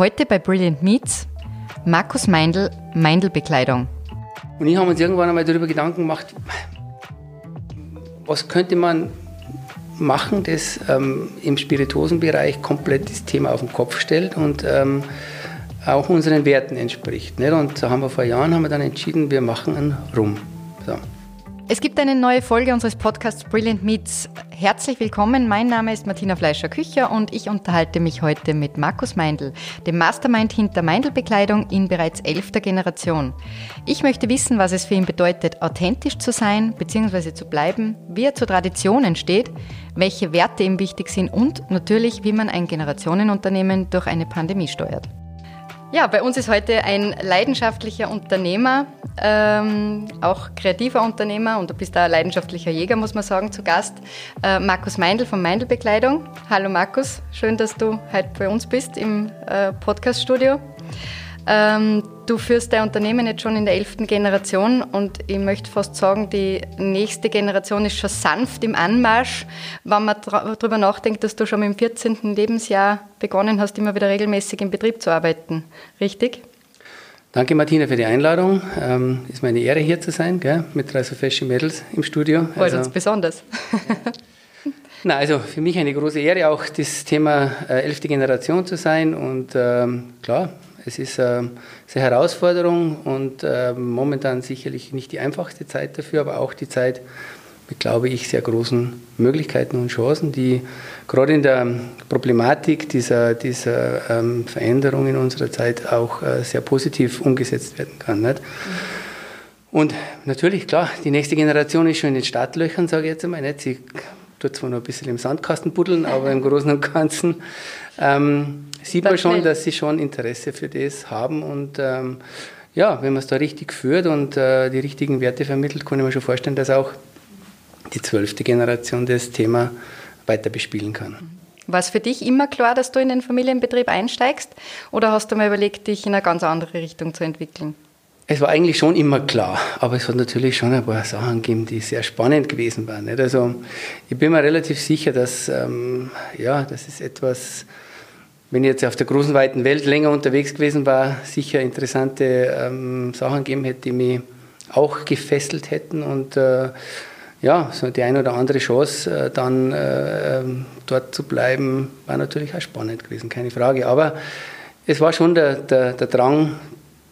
Heute bei Brilliant Meats Markus Meindl, Meindl-Bekleidung. Und ich habe uns irgendwann einmal darüber Gedanken gemacht, was könnte man machen, das ähm, im Spirituosenbereich komplett das Thema auf den Kopf stellt und ähm, auch unseren Werten entspricht. Nicht? Und da haben wir vor Jahren haben wir dann entschieden, wir machen einen Rum. So. Es gibt eine neue Folge unseres Podcasts Brilliant Meets. Herzlich willkommen. Mein Name ist Martina Fleischer-Kücher und ich unterhalte mich heute mit Markus Meindl, dem Mastermind hinter Meindl-Bekleidung in bereits elfter Generation. Ich möchte wissen, was es für ihn bedeutet, authentisch zu sein bzw. zu bleiben, wie er zur Tradition entsteht, welche Werte ihm wichtig sind und natürlich, wie man ein Generationenunternehmen durch eine Pandemie steuert. Ja, bei uns ist heute ein leidenschaftlicher Unternehmer, ähm, auch kreativer Unternehmer und du bist da leidenschaftlicher Jäger, muss man sagen, zu Gast. Äh, Markus Meindl von Meindl Bekleidung. Hallo Markus, schön, dass du heute bei uns bist im äh, Podcaststudio. Ähm, du führst dein Unternehmen jetzt schon in der elften Generation und ich möchte fast sagen, die nächste Generation ist schon sanft im Anmarsch. Wenn man darüber nachdenkt, dass du schon im 14. Lebensjahr begonnen hast, immer wieder regelmäßig im Betrieb zu arbeiten. Richtig? Danke Martina für die Einladung. Ähm, ist meine Ehre hier zu sein, gell? mit drei so fashion Mädels im Studio. Freut also, uns besonders. Na, also für mich eine große Ehre, auch das Thema äh, elfte Generation zu sein und ähm, klar, es ist äh, eine Herausforderung und äh, momentan sicherlich nicht die einfachste Zeit dafür, aber auch die Zeit mit, glaube ich, sehr großen Möglichkeiten und Chancen, die gerade in der Problematik dieser, dieser ähm, Veränderung in unserer Zeit auch äh, sehr positiv umgesetzt werden kann. Nicht? Und natürlich, klar, die nächste Generation ist schon in den Startlöchern, sage ich jetzt einmal. Nicht? Sie tut zwar noch ein bisschen im Sandkasten buddeln, aber im Großen und Ganzen ähm, sieht man schon, dass sie schon Interesse für das haben und ähm, ja, wenn man es da richtig führt und äh, die richtigen Werte vermittelt, kann ich mir schon vorstellen, dass auch die zwölfte Generation das Thema weiter bespielen kann. War es für dich immer klar, dass du in den Familienbetrieb einsteigst oder hast du mal überlegt, dich in eine ganz andere Richtung zu entwickeln? Es war eigentlich schon immer klar, aber es hat natürlich schon ein paar Sachen gegeben, die sehr spannend gewesen waren. Nicht? Also ich bin mir relativ sicher, dass ähm, ja, das ist etwas, wenn ich jetzt auf der großen, weiten Welt länger unterwegs gewesen war, sicher interessante ähm, Sachen gegeben hätte, die mich auch gefesselt hätten und äh, ja, so die eine oder andere Chance, äh, dann äh, ähm, dort zu bleiben, war natürlich auch spannend gewesen, keine Frage. Aber es war schon der, der, der Drang,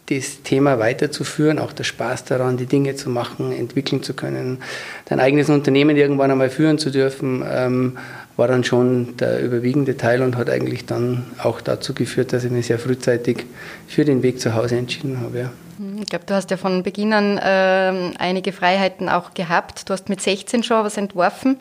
das Thema weiterzuführen, auch der Spaß daran, die Dinge zu machen, entwickeln zu können, dein eigenes Unternehmen irgendwann einmal führen zu dürfen, ähm, war dann schon der überwiegende Teil und hat eigentlich dann auch dazu geführt, dass ich mich sehr frühzeitig für den Weg zu Hause entschieden habe. Ja. Ich glaube, du hast ja von Beginn an äh, einige Freiheiten auch gehabt. Du hast mit 16 schon was entworfen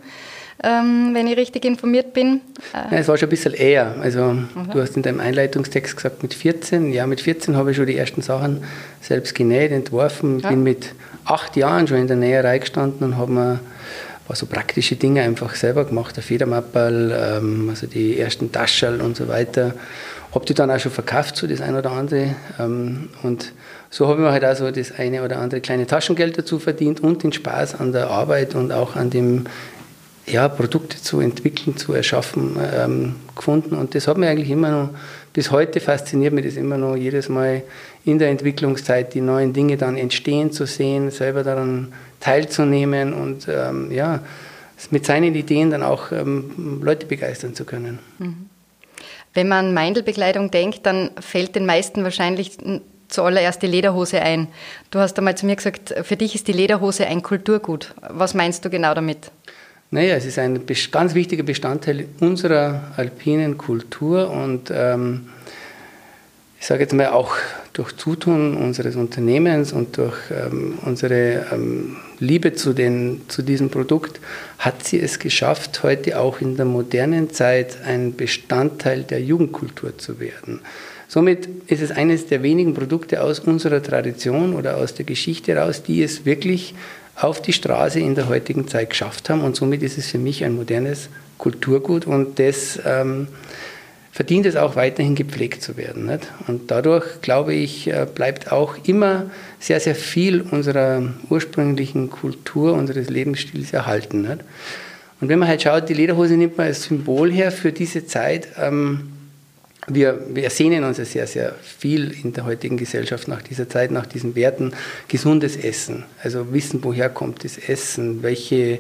wenn ich richtig informiert bin. Äh ja, es war schon ein bisschen eher. Also okay. du hast in deinem Einleitungstext gesagt mit 14. Ja, mit 14 habe ich schon die ersten Sachen selbst genäht, entworfen. Ja. Bin mit acht Jahren schon in der Näherei gestanden und habe mir so praktische Dinge einfach selber gemacht, der Federmapperl, ähm, also die ersten Taschen und so weiter. Habe die dann auch schon verkauft, so das eine oder andere. Ähm, und so habe ich mir halt auch so das eine oder andere kleine Taschengeld dazu verdient und den Spaß an der Arbeit und auch an dem ja, Produkte zu entwickeln, zu erschaffen ähm, gefunden. Und das hat mich eigentlich immer noch, bis heute fasziniert mich das immer noch, jedes Mal in der Entwicklungszeit die neuen Dinge dann entstehen zu sehen, selber daran teilzunehmen und ähm, ja, mit seinen Ideen dann auch ähm, Leute begeistern zu können. Mhm. Wenn man an Meindelbekleidung denkt, dann fällt den meisten wahrscheinlich zuallererst die Lederhose ein. Du hast einmal zu mir gesagt, für dich ist die Lederhose ein Kulturgut. Was meinst du genau damit? Naja, es ist ein ganz wichtiger Bestandteil unserer alpinen Kultur und ähm, ich sage jetzt mal auch durch Zutun unseres Unternehmens und durch ähm, unsere ähm, Liebe zu, den, zu diesem Produkt hat sie es geschafft, heute auch in der modernen Zeit ein Bestandteil der Jugendkultur zu werden. Somit ist es eines der wenigen Produkte aus unserer Tradition oder aus der Geschichte heraus, die es wirklich auf die Straße in der heutigen Zeit geschafft haben. Und somit ist es für mich ein modernes Kulturgut und das ähm, verdient es auch weiterhin gepflegt zu werden. Nicht? Und dadurch, glaube ich, äh, bleibt auch immer sehr, sehr viel unserer ursprünglichen Kultur, unseres Lebensstils erhalten. Nicht? Und wenn man halt schaut, die Lederhose nimmt man als Symbol her für diese Zeit. Ähm, wir, wir sehnen uns ja sehr, sehr viel in der heutigen Gesellschaft nach dieser Zeit, nach diesen Werten. Gesundes Essen, also wissen, woher kommt das Essen, welche,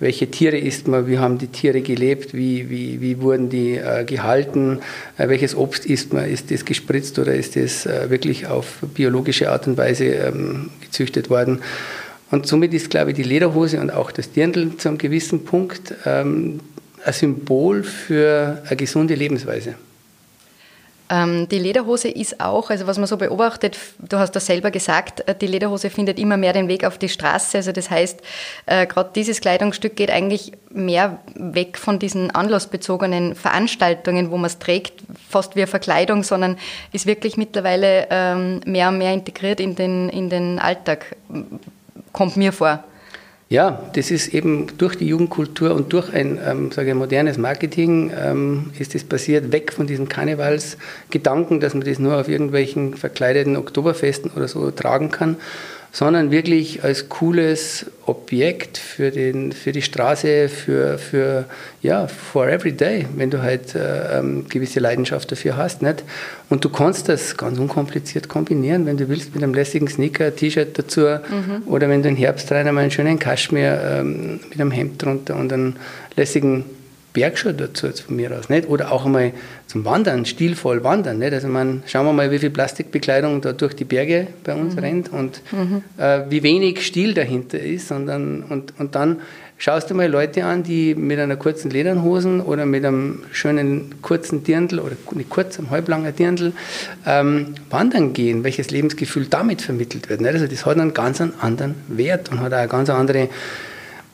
welche Tiere isst man, wie haben die Tiere gelebt, wie, wie, wie wurden die äh, gehalten, äh, welches Obst isst man, ist das gespritzt oder ist das äh, wirklich auf biologische Art und Weise ähm, gezüchtet worden. Und somit ist, glaube ich, die Lederhose und auch das Dirndl zu einem gewissen Punkt ähm, ein Symbol für eine gesunde Lebensweise. Ähm, die Lederhose ist auch, also was man so beobachtet, du hast das selber gesagt, äh, die Lederhose findet immer mehr den Weg auf die Straße. Also das heißt, äh, gerade dieses Kleidungsstück geht eigentlich mehr weg von diesen anlassbezogenen Veranstaltungen, wo man es trägt, fast wie eine Verkleidung, sondern ist wirklich mittlerweile ähm, mehr und mehr integriert in den, in den Alltag, kommt mir vor. Ja, das ist eben durch die Jugendkultur und durch ein ähm, sage ich, modernes Marketing ähm, ist das passiert, weg von diesem Karnevalsgedanken, dass man das nur auf irgendwelchen verkleideten Oktoberfesten oder so tragen kann sondern wirklich als cooles Objekt für, den, für die Straße, für, für ja, for every day, wenn du halt äh, ähm, gewisse Leidenschaft dafür hast. Nicht? Und du kannst das ganz unkompliziert kombinieren, wenn du willst, mit einem lässigen Sneaker, T-Shirt dazu mhm. oder wenn du im Herbst rein einmal einen schönen Kaschmir ähm, mit einem Hemd drunter und einen lässigen Bergschuhe dazu jetzt von mir aus, nicht? Oder auch einmal zum Wandern, stilvoll wandern, nicht? Also man, schauen wir mal, wie viel Plastikbekleidung da durch die Berge bei uns mhm. rennt und mhm. äh, wie wenig Stil dahinter ist. Sondern, und, und dann schaust du mal Leute an, die mit einer kurzen Lederhosen oder mit einem schönen kurzen Dirndl oder nicht kurz, einem halblanger Dirndl ähm, wandern gehen, welches Lebensgefühl damit vermittelt wird. Nicht? Also das hat einen ganz anderen Wert und hat auch eine ganz andere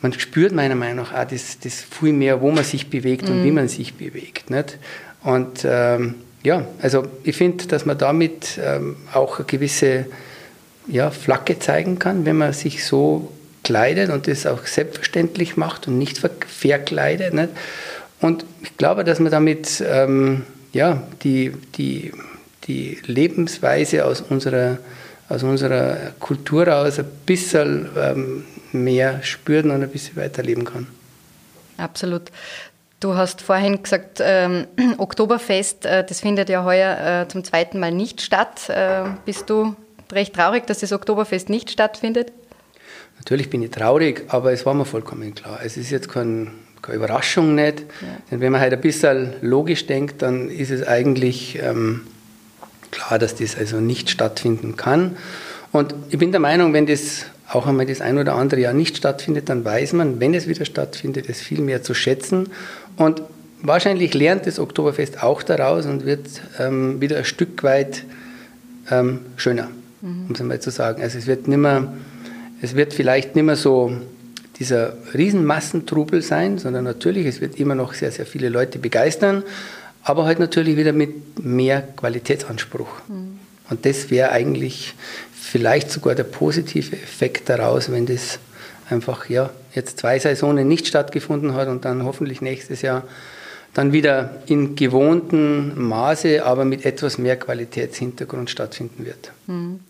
man spürt meiner Meinung nach auch das, das viel mehr, wo man sich bewegt und wie mhm. man sich bewegt. Nicht? Und ähm, ja, also ich finde, dass man damit ähm, auch eine gewisse ja, Flagge zeigen kann, wenn man sich so kleidet und das auch selbstverständlich macht und nicht ver verkleidet. Nicht? Und ich glaube, dass man damit ähm, ja, die, die, die Lebensweise aus unserer, aus unserer Kultur aus ein bisschen ähm, mehr spüren und ein bisschen weiterleben kann. Absolut. Du hast vorhin gesagt, ähm, Oktoberfest, äh, das findet ja heuer äh, zum zweiten Mal nicht statt. Äh, bist du recht traurig, dass das Oktoberfest nicht stattfindet? Natürlich bin ich traurig, aber es war mir vollkommen klar. Es ist jetzt kein, keine Überraschung nicht. Ja. Denn wenn man halt ein bisschen logisch denkt, dann ist es eigentlich ähm, klar, dass das also nicht stattfinden kann. Und ich bin der Meinung, wenn das auch einmal das ein oder andere Jahr nicht stattfindet, dann weiß man, wenn es wieder stattfindet, es viel mehr zu schätzen. Und wahrscheinlich lernt das Oktoberfest auch daraus und wird ähm, wieder ein Stück weit ähm, schöner, mhm. um es einmal zu sagen. Also es wird nimmer, es wird vielleicht nicht mehr so dieser Riesenmassentrubel sein, sondern natürlich, es wird immer noch sehr, sehr viele Leute begeistern, aber halt natürlich wieder mit mehr Qualitätsanspruch. Mhm. Und das wäre eigentlich vielleicht sogar der positive Effekt daraus, wenn das einfach ja, jetzt zwei Saisonen nicht stattgefunden hat und dann hoffentlich nächstes Jahr dann wieder in gewohntem Maße, aber mit etwas mehr Qualitätshintergrund stattfinden wird. Hm.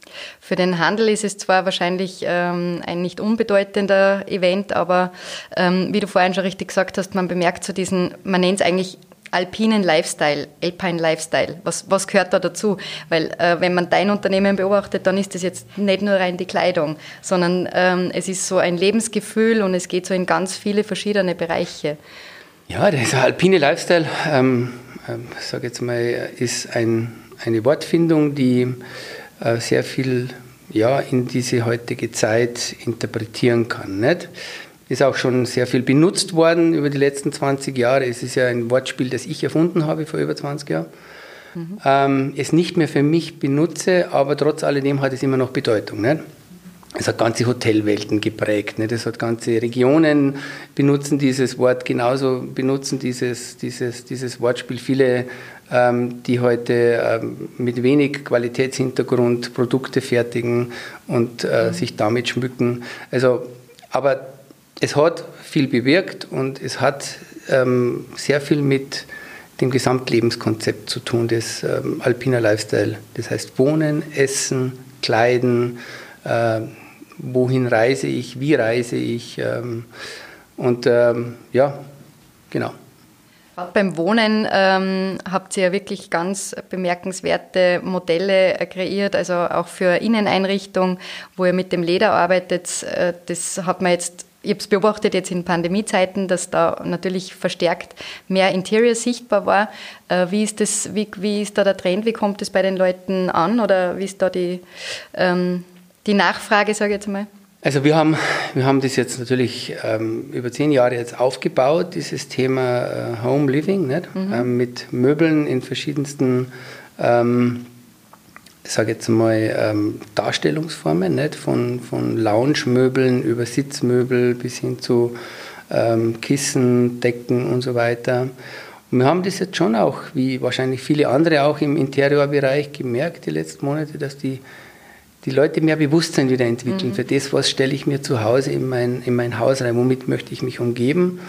Für den Handel ist es zwar wahrscheinlich ähm, ein nicht unbedeutender Event, aber ähm, wie du vorhin schon richtig gesagt hast, man bemerkt so diesen, man nennt es eigentlich alpinen Lifestyle, Alpine Lifestyle. Was, was gehört da dazu? Weil äh, wenn man dein Unternehmen beobachtet, dann ist das jetzt nicht nur rein die Kleidung, sondern ähm, es ist so ein Lebensgefühl und es geht so in ganz viele verschiedene Bereiche. Ja, der alpine Lifestyle, ähm, ähm, sage jetzt mal, ist ein, eine Wortfindung, die äh, sehr viel ja, in diese heutige Zeit interpretieren kann. Nicht? Ist auch schon sehr viel benutzt worden über die letzten 20 Jahre. Es ist ja ein Wortspiel, das ich erfunden habe vor über 20 Jahren. Mhm. Ähm, es nicht mehr für mich benutze, aber trotz alledem hat es immer noch Bedeutung. Nicht? Es hat ganze Hotelwelten geprägt. Nicht? Es hat ganze Regionen benutzen dieses Wort genauso, benutzen dieses, dieses, dieses Wortspiel. Viele, ähm, die heute ähm, mit wenig Qualitätshintergrund Produkte fertigen und äh, mhm. sich damit schmücken. Also, aber es hat viel bewirkt und es hat ähm, sehr viel mit dem Gesamtlebenskonzept zu tun des ähm, Alpiner Lifestyle. Das heißt Wohnen, Essen, Kleiden, äh, wohin reise ich, wie reise ich ähm, und ähm, ja, genau. Beim Wohnen ähm, habt ihr ja wirklich ganz bemerkenswerte Modelle äh, kreiert, also auch für Inneneinrichtung, wo ihr mit dem Leder arbeitet. Äh, das hat man jetzt, ich habe es beobachtet jetzt in Pandemiezeiten, dass da natürlich verstärkt mehr Interior sichtbar war. Äh, wie ist das, wie, wie ist da der Trend? Wie kommt es bei den Leuten an? Oder wie ist da die, ähm, die Nachfrage, sage ich jetzt mal? Also wir haben, wir haben das jetzt natürlich ähm, über zehn Jahre jetzt aufgebaut, dieses Thema äh, Home Living, nicht? Mhm. Ähm, mit Möbeln in verschiedensten, ähm, ich sage jetzt mal, ähm, Darstellungsformen, nicht? Von, von Lounge-Möbeln über Sitzmöbel bis hin zu ähm, Kissen, Decken und so weiter. Und wir haben das jetzt schon auch, wie wahrscheinlich viele andere auch im Interiorbereich gemerkt, die letzten Monate, dass die die Leute mehr Bewusstsein wieder entwickeln mhm. für das, was stelle ich mir zu Hause in mein, in mein Haus rein, womit möchte ich mich umgeben.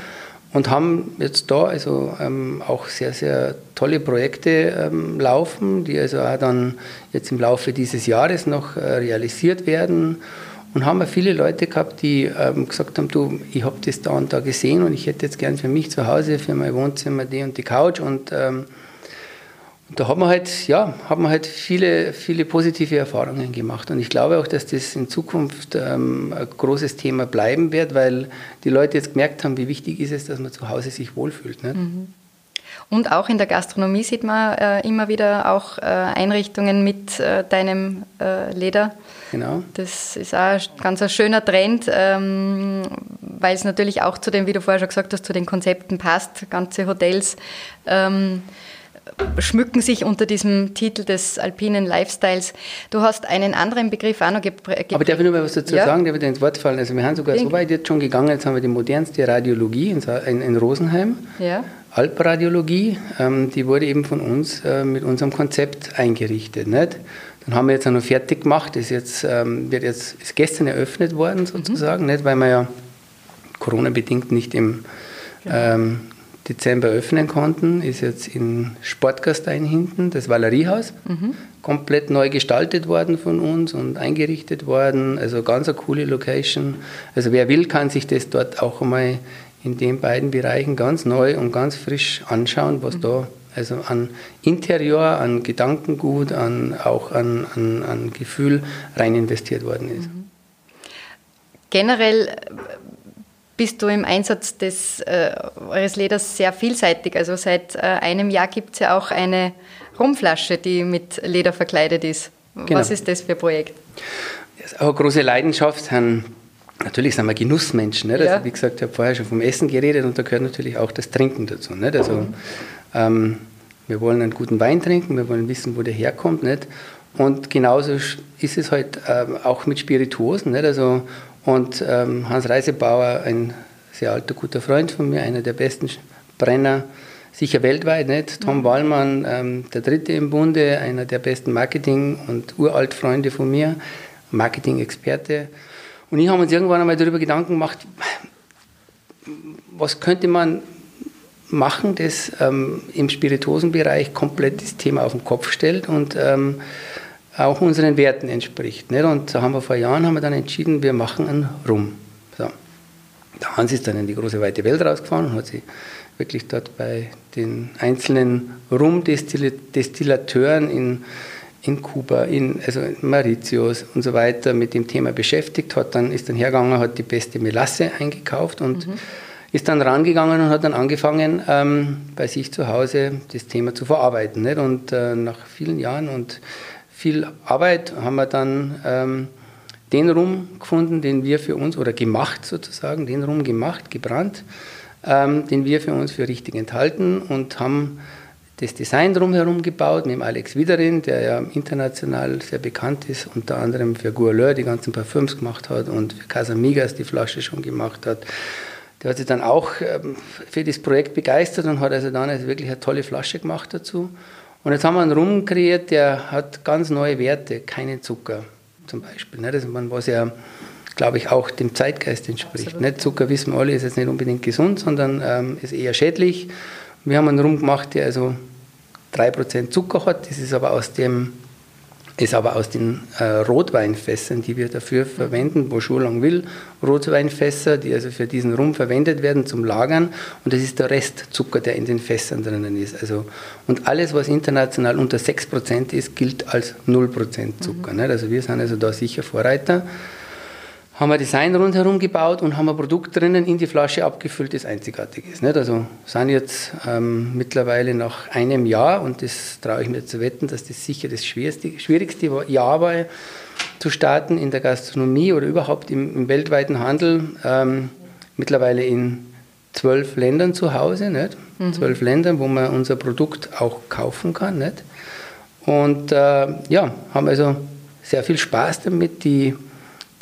Und haben jetzt da also ähm, auch sehr, sehr tolle Projekte ähm, laufen, die also auch dann jetzt im Laufe dieses Jahres noch äh, realisiert werden. Und haben wir viele Leute gehabt, die ähm, gesagt haben, du, ich habe das da und da gesehen und ich hätte jetzt gern für mich zu Hause, für mein Wohnzimmer die und die Couch und ähm, und da haben wir halt, ja, haben wir halt viele, viele positive Erfahrungen gemacht. Und ich glaube auch, dass das in Zukunft ähm, ein großes Thema bleiben wird, weil die Leute jetzt gemerkt haben, wie wichtig ist es, dass man zu Hause sich wohlfühlt. Ne? Mhm. Und auch in der Gastronomie sieht man äh, immer wieder auch äh, Einrichtungen mit äh, deinem äh, Leder. Genau. Das ist auch ein ganz ein schöner Trend, ähm, weil es natürlich auch zu dem, wie du vorher schon gesagt hast, zu den Konzepten passt. Ganze Hotels ähm, schmücken sich unter diesem Titel des alpinen Lifestyles. Du hast einen anderen Begriff auch noch geprägt. Aber darf ich nur mal was dazu ja? sagen? Der wird ins Wort fallen. Also wir haben sogar so weit jetzt schon gegangen, jetzt haben wir die modernste Radiologie in, in, in Rosenheim. Ja. Alpradiologie, ähm, die wurde eben von uns äh, mit unserem Konzept eingerichtet. Nicht? Dann haben wir jetzt auch noch fertig gemacht, ist jetzt, ähm, wird jetzt, ist gestern eröffnet worden sozusagen, mhm. nicht? weil wir ja Corona-bedingt nicht im genau. ähm, Dezember öffnen konnten, ist jetzt in Sportgastein hinten, das Valeriehaus, mhm. komplett neu gestaltet worden von uns und eingerichtet worden. Also ganz eine coole Location. Also wer will, kann sich das dort auch einmal in den beiden Bereichen ganz neu und ganz frisch anschauen, was mhm. da also an Interieur, an Gedankengut, an, auch an, an, an Gefühl rein investiert worden ist. Mhm. Generell bist du im Einsatz des, äh, eures Leders sehr vielseitig. Also seit äh, einem Jahr gibt es ja auch eine Rumflasche, die mit Leder verkleidet ist. Genau. Was ist das für ein Projekt? Das ist auch eine große Leidenschaft. Natürlich sind wir Genussmenschen. Nicht? Also, ja. wie gesagt, ich habe vorher schon vom Essen geredet und da gehört natürlich auch das Trinken dazu. Nicht? Also, mhm. ähm, wir wollen einen guten Wein trinken, wir wollen wissen, wo der herkommt. Nicht? Und genauso ist es halt ähm, auch mit Spirituosen. Nicht? Also, und ähm, Hans Reisebauer, ein sehr alter, guter Freund von mir, einer der besten Brenner, sicher weltweit, nicht? Tom mhm. Wallmann, ähm, der dritte im Bunde, einer der besten Marketing- und Uraltfreunde von mir, Marketing-Experte. Und ich habe uns irgendwann einmal darüber Gedanken gemacht, was könnte man machen, das ähm, im Spirituosenbereich komplett das Thema auf den Kopf stellt und ähm, auch unseren Werten entspricht. Nicht? Und da haben wir vor Jahren haben wir dann entschieden, wir machen einen Rum. So. Der Hans ist dann in die große weite Welt rausgefahren und hat sich wirklich dort bei den einzelnen Rumdestillateuren in, in Kuba, in, also in Mauritius und so weiter mit dem Thema beschäftigt, hat dann, ist dann hergegangen, hat die beste Melasse eingekauft und mhm. ist dann rangegangen und hat dann angefangen, ähm, bei sich zu Hause das Thema zu verarbeiten. Nicht? Und äh, nach vielen Jahren und viel Arbeit haben wir dann ähm, den Rum gefunden, den wir für uns, oder gemacht sozusagen, den Rum gemacht, gebrannt, ähm, den wir für uns für richtig enthalten und haben das Design drumherum gebaut, neben Alex Widerin, der ja international sehr bekannt ist, unter anderem für Gourleur die ganzen Parfüms gemacht hat und für Casamigas die Flasche schon gemacht hat. Der hat sich dann auch ähm, für das Projekt begeistert und hat also dann also wirklich eine tolle Flasche gemacht dazu. Und jetzt haben wir einen Rum kreiert, der hat ganz neue Werte, keinen Zucker zum Beispiel. Ne? Das ist was ja, glaube ich, auch dem Zeitgeist entspricht. Nicht? Zucker, wissen wir alle, ist jetzt nicht unbedingt gesund, sondern ähm, ist eher schädlich. Wir haben einen Rum gemacht, der also 3% Zucker hat. Das ist aber aus dem ist aber aus den äh, Rotweinfässern, die wir dafür verwenden, Bonjour Longueville Rotweinfässer, die also für diesen Rum verwendet werden zum Lagern und das ist der Restzucker, der in den Fässern drinnen ist. Also, und alles, was international unter 6% ist, gilt als 0% Zucker. Mhm. Also wir sind also da sicher Vorreiter haben wir Design rundherum gebaut und haben ein Produkt drinnen in die Flasche abgefüllt, das einzigartig ist. Nicht? Also sind jetzt ähm, mittlerweile nach einem Jahr, und das traue ich mir zu wetten, dass das sicher das schwierigste, schwierigste Jahr war, zu starten in der Gastronomie oder überhaupt im, im weltweiten Handel, ähm, mittlerweile in zwölf Ländern zu Hause, nicht? Mhm. zwölf Ländern, wo man unser Produkt auch kaufen kann. Nicht? Und äh, ja, haben also sehr viel Spaß damit, die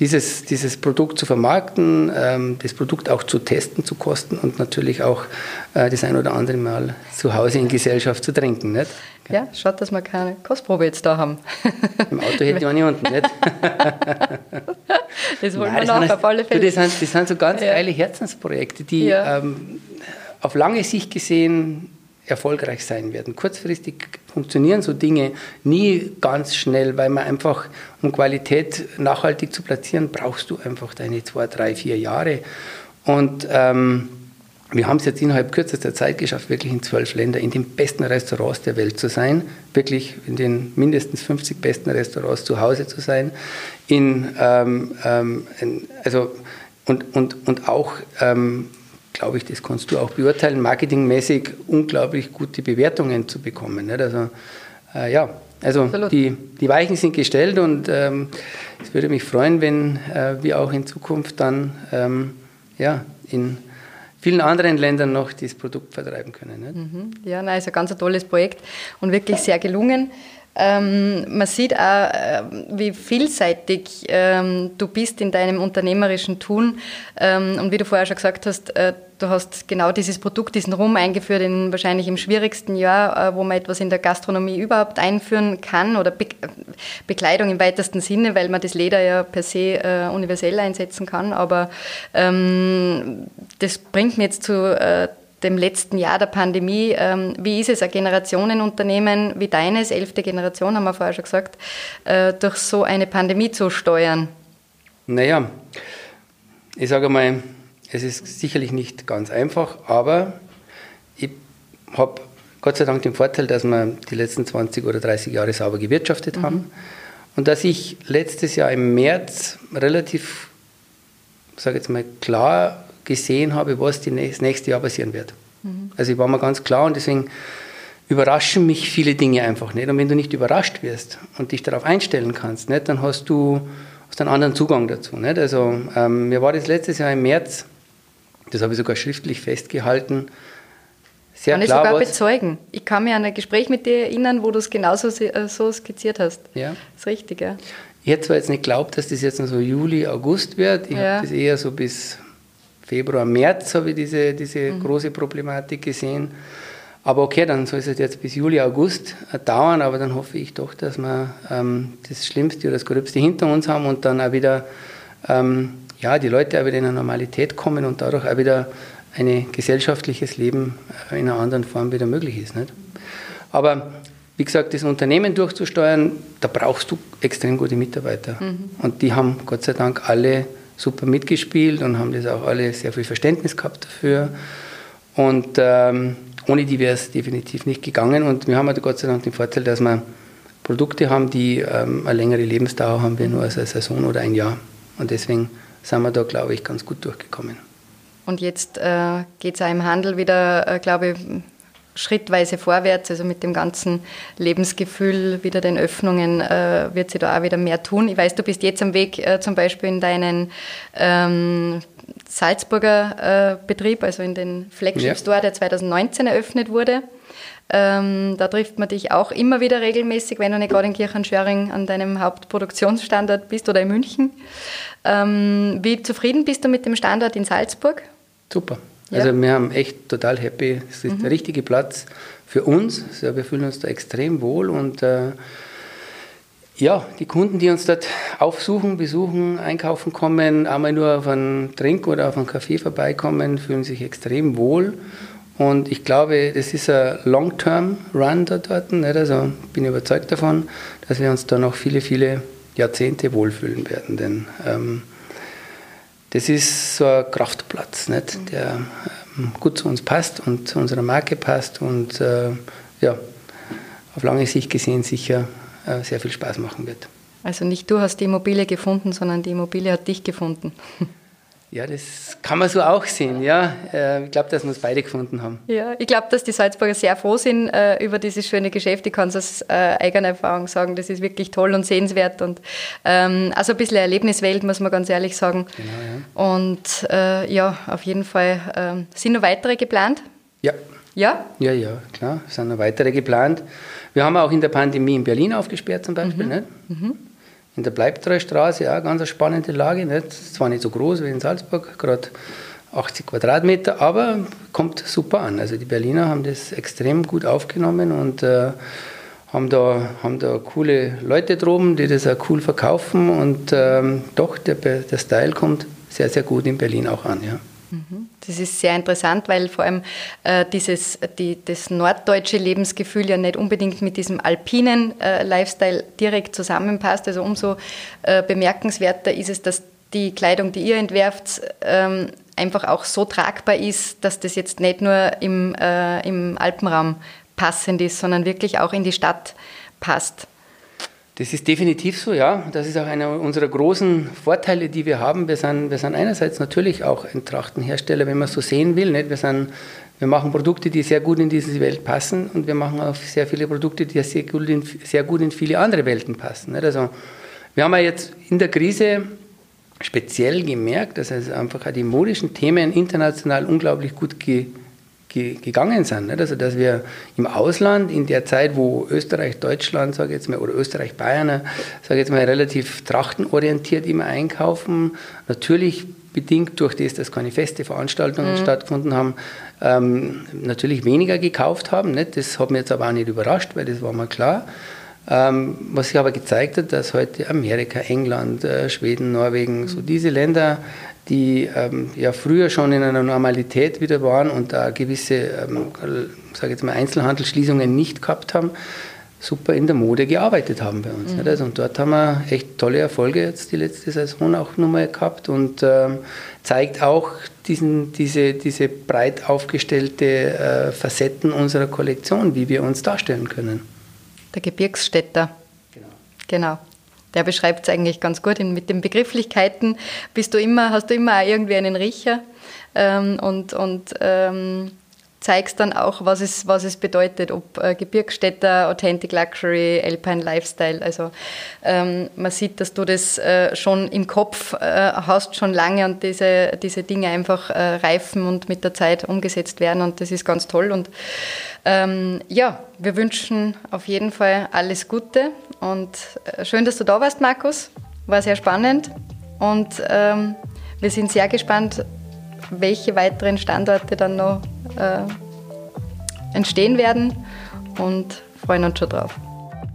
dieses, dieses Produkt zu vermarkten, ähm, das Produkt auch zu testen, zu kosten und natürlich auch äh, das ein oder andere Mal zu Hause in Gesellschaft zu trinken. Nicht? Ja, schaut, dass wir keine Kostprobe jetzt da haben. Im Auto hätte ich eine unten, nicht? das wollen Nein, wir nach, auf alle Fälle. Das sind, das sind so ganz ja. geile Herzensprojekte, die ja. ähm, auf lange Sicht gesehen erfolgreich sein werden. Kurzfristig funktionieren so Dinge nie ganz schnell, weil man einfach, um Qualität nachhaltig zu platzieren, brauchst du einfach deine zwei, drei, vier Jahre. Und ähm, wir haben es jetzt innerhalb kürzester Zeit geschafft, wirklich in zwölf Ländern in den besten Restaurants der Welt zu sein, wirklich in den mindestens 50 besten Restaurants zu Hause zu sein, in, ähm, ähm, also und, und, und auch ähm, glaube ich, das kannst du auch beurteilen, marketingmäßig unglaublich gute Bewertungen zu bekommen. Nicht? Also, äh, ja, also die, die Weichen sind gestellt und ähm, es würde mich freuen, wenn äh, wir auch in Zukunft dann ähm, ja, in vielen anderen Ländern noch dieses Produkt vertreiben können. Mhm. Ja, nein, ist ein ganz tolles Projekt und wirklich sehr gelungen. Ähm, man sieht auch, äh, wie vielseitig ähm, du bist in deinem unternehmerischen Tun. Ähm, und wie du vorher schon gesagt hast, äh, du hast genau dieses Produkt, diesen Rum eingeführt, in wahrscheinlich im schwierigsten Jahr, äh, wo man etwas in der Gastronomie überhaupt einführen kann oder Be Bekleidung im weitesten Sinne, weil man das Leder ja per se äh, universell einsetzen kann. Aber ähm, das bringt mir jetzt zu äh, dem letzten Jahr der Pandemie. Ähm, wie ist es, ein Generationenunternehmen wie deines, elfte Generation, haben wir vorher schon gesagt, äh, durch so eine Pandemie zu steuern? Naja, ich sage mal, es ist sicherlich nicht ganz einfach, aber ich habe Gott sei Dank den Vorteil, dass wir die letzten 20 oder 30 Jahre sauber gewirtschaftet mhm. haben und dass ich letztes Jahr im März relativ, sage jetzt mal, klar gesehen habe, was das nächste Jahr passieren wird. Mhm. Also ich war mir ganz klar und deswegen überraschen mich viele Dinge einfach nicht. Und wenn du nicht überrascht wirst und dich darauf einstellen kannst, nicht, dann hast du hast einen anderen Zugang dazu. Nicht? Also ähm, mir war das letztes Jahr im März, das habe ich sogar schriftlich festgehalten, sehr kann klar. Kann ich sogar bezeugen. Ich kann mich an ein Gespräch mit dir erinnern, wo du es genauso äh, so skizziert hast. Ja. Das ist richtig, ja. Ich hätte zwar jetzt nicht geglaubt, dass das jetzt noch so Juli, August wird. Ich ja. habe das eher so bis Februar, März habe ich diese, diese mhm. große Problematik gesehen. Aber okay, dann soll es jetzt bis Juli, August dauern, aber dann hoffe ich doch, dass wir ähm, das Schlimmste oder das Gröbste hinter uns haben und dann auch wieder, ähm, ja, die Leute auch wieder in eine Normalität kommen und dadurch auch wieder ein gesellschaftliches Leben äh, in einer anderen Form wieder möglich ist. Nicht? Aber wie gesagt, das Unternehmen durchzusteuern, da brauchst du extrem gute Mitarbeiter. Mhm. Und die haben Gott sei Dank alle super mitgespielt und haben das auch alle sehr viel Verständnis gehabt dafür. Und ähm, ohne die wäre es definitiv nicht gegangen. Und wir haben halt Gott sei Dank den Vorteil, dass wir Produkte haben, die ähm, eine längere Lebensdauer haben, wie nur als eine Saison oder ein Jahr. Und deswegen sind wir da, glaube ich, ganz gut durchgekommen. Und jetzt äh, geht es auch im Handel wieder, äh, glaube ich, schrittweise vorwärts, also mit dem ganzen Lebensgefühl, wieder den Öffnungen, äh, wird sie da auch wieder mehr tun. Ich weiß, du bist jetzt am Weg äh, zum Beispiel in deinen ähm, Salzburger äh, Betrieb, also in den Flagship Store, der 2019 eröffnet wurde. Ähm, da trifft man dich auch immer wieder regelmäßig, wenn du nicht gerade in Kirchenschöring an deinem Hauptproduktionsstandort bist oder in München. Ähm, wie zufrieden bist du mit dem Standort in Salzburg? Super. Also ja. wir haben echt total happy. Es ist mhm. der richtige Platz für uns. Also wir fühlen uns da extrem wohl und äh, ja, die Kunden, die uns dort aufsuchen, besuchen, einkaufen kommen, einmal nur auf einen Trink oder auf einen Kaffee vorbeikommen, fühlen sich extrem wohl Und ich glaube, das ist ein Long-Term-Run da dort. Nicht? Also bin überzeugt davon, dass wir uns da noch viele, viele Jahrzehnte wohlfühlen werden. Denn ähm, das ist so ein Kraftplatz, nicht? der ähm, gut zu uns passt und zu unserer Marke passt und äh, ja, auf lange Sicht gesehen sicher äh, sehr viel Spaß machen wird. Also nicht du hast die Immobilie gefunden, sondern die Immobilie hat dich gefunden. Ja, das kann man so auch sehen. Ja, äh, ich glaube, dass wir es beide gefunden haben. Ja, ich glaube, dass die Salzburger sehr froh sind äh, über dieses schöne Geschäft. Ich kann es aus äh, eigener Erfahrung sagen. Das ist wirklich toll und sehenswert und ähm, also ein bisschen Erlebniswelt, muss man ganz ehrlich sagen. Genau, ja. Und äh, ja, auf jeden Fall ähm, sind noch weitere geplant. Ja. Ja? Ja, ja, klar, es sind noch weitere geplant. Wir haben auch in der Pandemie in Berlin aufgesperrt zum Beispiel. Mhm. Nicht? Mhm. In der Bleibtreustraße, ja, ganz eine spannende Lage. Nicht? Zwar nicht so groß wie in Salzburg, gerade 80 Quadratmeter, aber kommt super an. Also die Berliner haben das extrem gut aufgenommen und äh, haben, da, haben da coole Leute droben, die das auch cool verkaufen und ähm, doch, der, der Style kommt sehr, sehr gut in Berlin auch an. Ja. Mhm. Das ist sehr interessant, weil vor allem äh, dieses, die, das norddeutsche Lebensgefühl ja nicht unbedingt mit diesem alpinen äh, Lifestyle direkt zusammenpasst. Also umso äh, bemerkenswerter ist es, dass die Kleidung, die ihr entwerft, ähm, einfach auch so tragbar ist, dass das jetzt nicht nur im, äh, im Alpenraum passend ist, sondern wirklich auch in die Stadt passt. Das ist definitiv so, ja. Das ist auch einer unserer großen Vorteile, die wir haben. Wir sind, wir sind einerseits natürlich auch ein Trachtenhersteller, wenn man es so sehen will. Nicht? Wir, sind, wir machen Produkte, die sehr gut in diese Welt passen und wir machen auch sehr viele Produkte, die sehr gut in, sehr gut in viele andere Welten passen. Nicht? Also, wir haben ja jetzt in der Krise speziell gemerkt, dass also einfach die modischen Themen international unglaublich gut ge gegangen sind. Nicht? Also, dass wir im Ausland in der Zeit, wo Österreich, Deutschland, sage jetzt mal, oder Österreich, Bayern, sage jetzt mal, relativ trachtenorientiert immer einkaufen, natürlich bedingt durch das, dass keine feste Veranstaltungen mhm. stattgefunden haben, ähm, natürlich weniger gekauft haben. Nicht? Das hat mich jetzt aber auch nicht überrascht, weil das war mir klar. Ähm, was sich aber gezeigt hat, dass heute Amerika, England, äh, Schweden, Norwegen, so diese Länder die ähm, ja früher schon in einer Normalität wieder waren und da gewisse, ähm, sage jetzt mal, Einzelhandelsschließungen nicht gehabt haben, super in der Mode gearbeitet haben bei uns. Mhm. Also, und dort haben wir echt tolle Erfolge jetzt die letzte Saison auch nochmal gehabt und ähm, zeigt auch diesen, diese, diese breit aufgestellte äh, Facetten unserer Kollektion, wie wir uns darstellen können. Der Gebirgsstädter. Genau. genau der beschreibt es eigentlich ganz gut. mit den Begrifflichkeiten bist du immer, hast du immer auch irgendwie einen Riecher ähm, und, und ähm, zeigst dann auch, was es, was es bedeutet, ob äh, Gebirgsstädter, Authentic Luxury, Alpine Lifestyle. Also ähm, man sieht, dass du das äh, schon im Kopf äh, hast, schon lange und diese, diese Dinge einfach äh, reifen und mit der Zeit umgesetzt werden und das ist ganz toll. Und ähm, ja, wir wünschen auf jeden Fall alles Gute und äh, schön, dass du da warst, Markus. War sehr spannend und ähm, wir sind sehr gespannt, welche weiteren Standorte dann noch äh, entstehen werden und freuen uns schon drauf.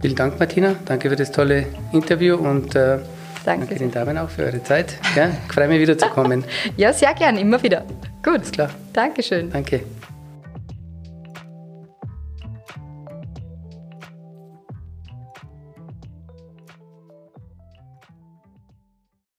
Vielen Dank, Martina. Danke für das tolle Interview und äh, danke. danke den Damen auch für eure Zeit. Ja, ich freue mich wieder zu kommen. ja, sehr gern, immer wieder. Gut. Alles klar. Dankeschön. Danke.